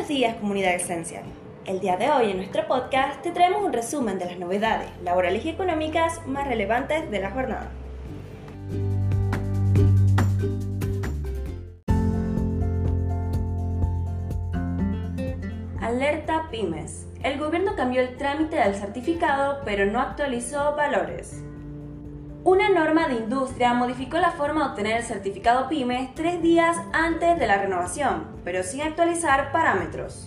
Buenos días comunidad Esencial. El día de hoy en nuestro podcast te traemos un resumen de las novedades laborales y económicas más relevantes de la jornada. Alerta Pymes. El gobierno cambió el trámite del certificado pero no actualizó valores. Una norma de industria modificó la forma de obtener el certificado PYME tres días antes de la renovación, pero sin actualizar parámetros.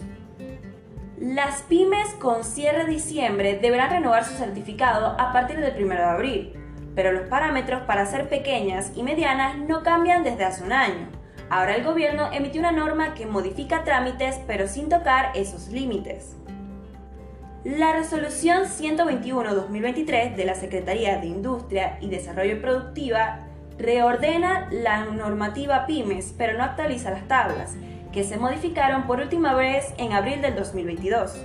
Las pymes con cierre de diciembre deberán renovar su certificado a partir del 1 de abril, pero los parámetros para ser pequeñas y medianas no cambian desde hace un año. Ahora el gobierno emitió una norma que modifica trámites pero sin tocar esos límites. La resolución 121-2023 de la Secretaría de Industria y Desarrollo Productiva reordena la normativa pymes, pero no actualiza las tablas, que se modificaron por última vez en abril del 2022.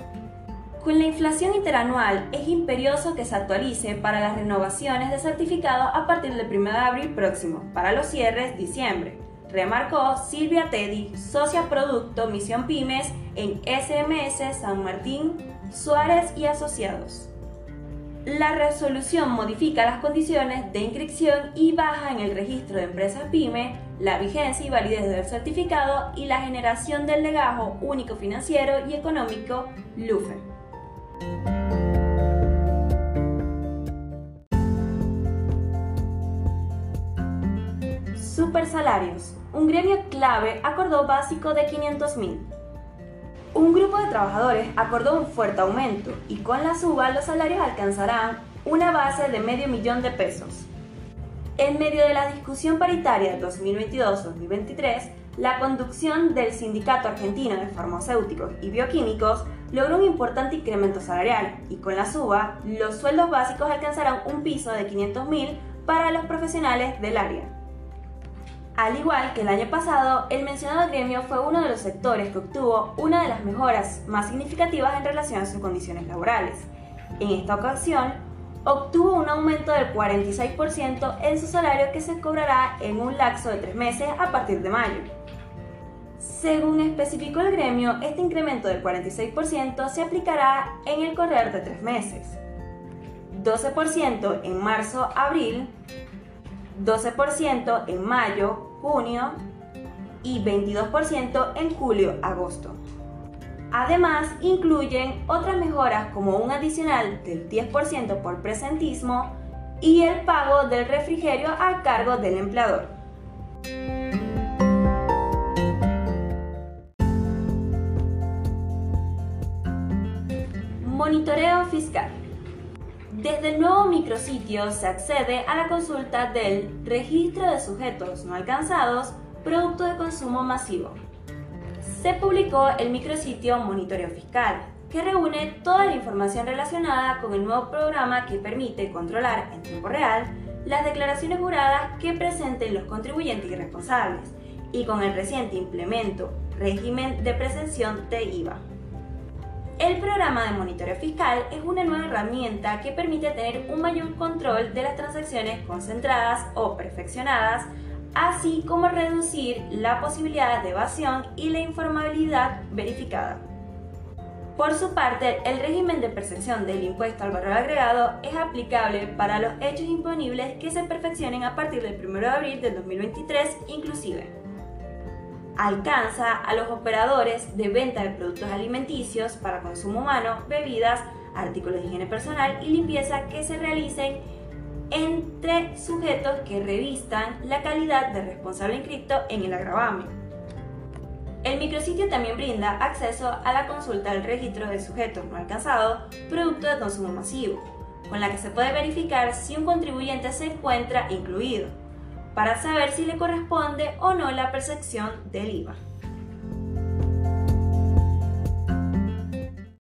Con la inflación interanual es imperioso que se actualice para las renovaciones de certificado a partir del 1 de abril próximo, para los cierres diciembre, remarcó Silvia Teddy, socia producto Misión Pymes en SMS San Martín Suárez y Asociados. La resolución modifica las condiciones de inscripción y baja en el registro de empresas PYME la vigencia y validez del certificado y la generación del legajo único financiero y económico LUFE. Supersalarios. Un gremio clave acordó básico de 500.000 un grupo de trabajadores acordó un fuerte aumento y con la suba los salarios alcanzarán una base de medio millón de pesos. En medio de la discusión paritaria 2022-2023, la conducción del Sindicato Argentino de Farmacéuticos y Bioquímicos logró un importante incremento salarial y con la suba, los sueldos básicos alcanzarán un piso de 500.000 para los profesionales del área. Al igual que el año pasado, el mencionado gremio fue uno de los sectores que obtuvo una de las mejoras más significativas en relación a sus condiciones laborales. En esta ocasión, obtuvo un aumento del 46% en su salario que se cobrará en un lapso de tres meses a partir de mayo. Según especificó el gremio, este incremento del 46% se aplicará en el correr de tres meses. 12% en marzo-abril, 12% en mayo, junio y 22% en julio-agosto. Además, incluyen otras mejoras como un adicional del 10% por presentismo y el pago del refrigerio a cargo del empleador. Monitoreo fiscal. Desde el nuevo micrositio se accede a la consulta del Registro de Sujetos No Alcanzados, Producto de Consumo Masivo. Se publicó el micrositio Monitoreo Fiscal, que reúne toda la información relacionada con el nuevo programa que permite controlar en tiempo real las declaraciones juradas que presenten los contribuyentes y responsables, y con el reciente implemento régimen de presención de IVA. El programa de monitoreo fiscal es una nueva herramienta que permite tener un mayor control de las transacciones concentradas o perfeccionadas, así como reducir la posibilidad de evasión y la informabilidad verificada. Por su parte, el régimen de percepción del impuesto al valor agregado es aplicable para los hechos imponibles que se perfeccionen a partir del 1 de abril del 2023 inclusive alcanza a los operadores de venta de productos alimenticios para consumo humano, bebidas, artículos de higiene personal y limpieza que se realicen entre sujetos que revistan la calidad de responsable inscrito en el agravamen. El micrositio también brinda acceso a la consulta del registro de sujetos no alcanzados producto de consumo masivo, con la que se puede verificar si un contribuyente se encuentra incluido para saber si le corresponde o no la percepción del IVA.